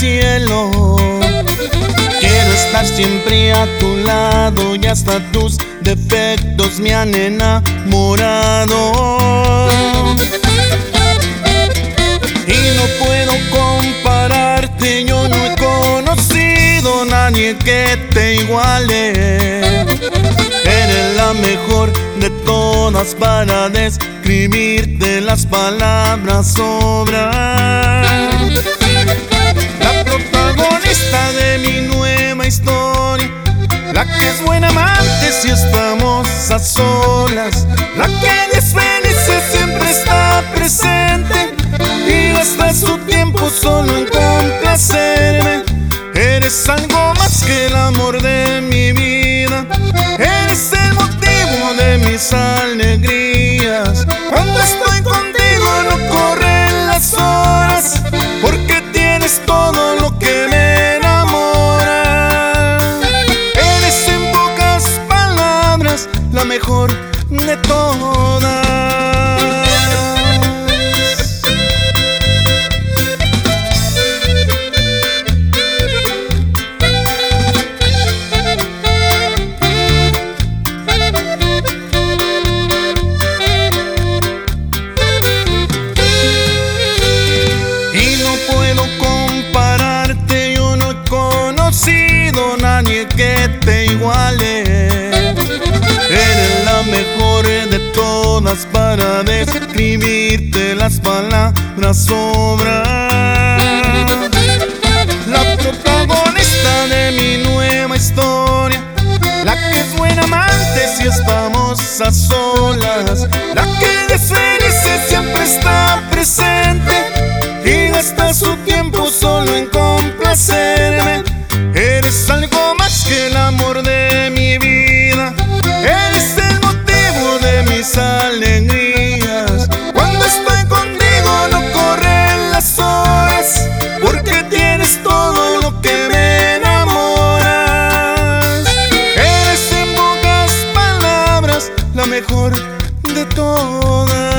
Quiero estar siempre a tu lado y hasta tus defectos me han enamorado. Y no puedo compararte, yo no he conocido a nadie que te iguale. Eres la mejor de todas para describirte las palabras sobran. Es buena amante si estamos a solas, la que es feliz siempre está presente y gasta su tiempo solo en complacerme. Eres algo más que el amor de mi vida, eres el motivo de mis alegrías. La mejor de todas. Y no puedo compararte, yo no he conocido nadie que te iguale. Para describirte las palabras sobran. La protagonista de mi nueva historia, la que es buena amante si estamos a solas, la que es siempre está presente y gasta su tiempo solo en complacerme. Eres algo la mejor de todas.